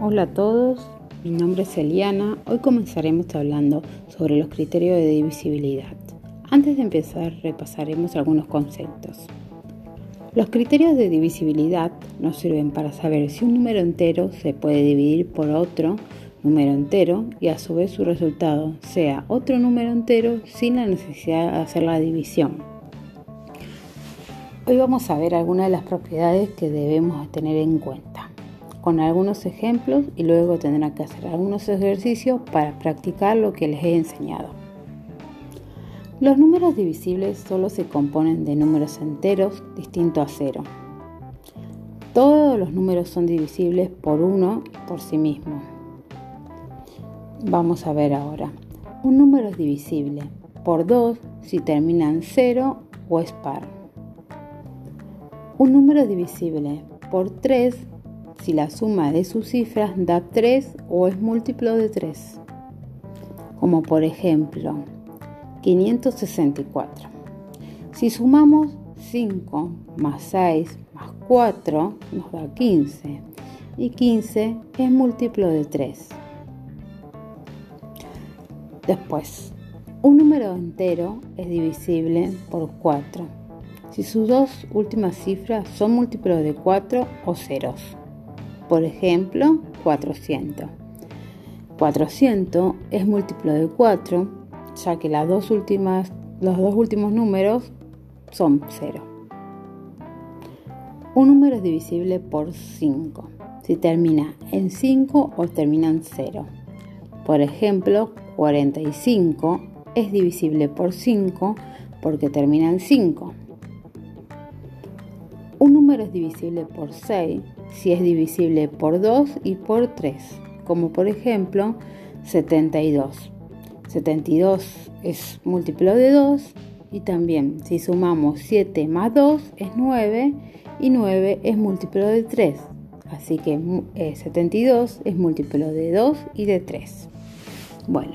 Hola a todos, mi nombre es Eliana. Hoy comenzaremos hablando sobre los criterios de divisibilidad. Antes de empezar, repasaremos algunos conceptos. Los criterios de divisibilidad nos sirven para saber si un número entero se puede dividir por otro número entero y a su vez su resultado sea otro número entero sin la necesidad de hacer la división. Hoy vamos a ver algunas de las propiedades que debemos tener en cuenta con algunos ejemplos y luego tendrán que hacer algunos ejercicios para practicar lo que les he enseñado. Los números divisibles solo se componen de números enteros distintos a cero. Todos los números son divisibles por uno por sí mismo. Vamos a ver ahora. Un número es divisible por 2 si termina en 0 o es par. Un número divisible por 3 si la suma de sus cifras da 3 o es múltiplo de 3. Como por ejemplo, 564. Si sumamos 5 más 6 más 4 nos da 15 y 15 es múltiplo de 3. Después, un número entero es divisible por 4 si sus dos últimas cifras son múltiplos de 4 o ceros. Por ejemplo, 400. 400 es múltiplo de 4, ya que las dos últimas, los dos últimos números son 0. Un número es divisible por 5, si termina en 5 o termina en 0. Por ejemplo, 45 es divisible por 5 porque termina en 5. Un número es divisible por 6 si es divisible por 2 y por 3, como por ejemplo 72. 72 es múltiplo de 2 y también si sumamos 7 más 2 es 9 y 9 es múltiplo de 3. Así que 72 eh, es múltiplo de 2 y de 3. Bueno,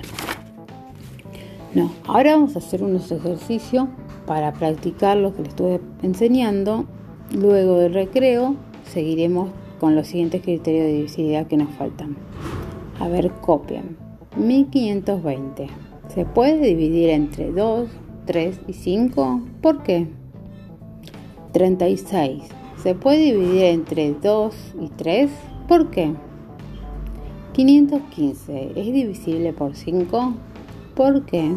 no, ahora vamos a hacer unos ejercicios para practicar lo que les estuve enseñando Luego del recreo seguiremos con los siguientes criterios de divisibilidad que nos faltan. A ver, copian. 1520. ¿Se puede dividir entre 2, 3 y 5? ¿Por qué? 36. ¿Se puede dividir entre 2 y 3? ¿Por qué? 515. ¿Es divisible por 5? ¿Por qué?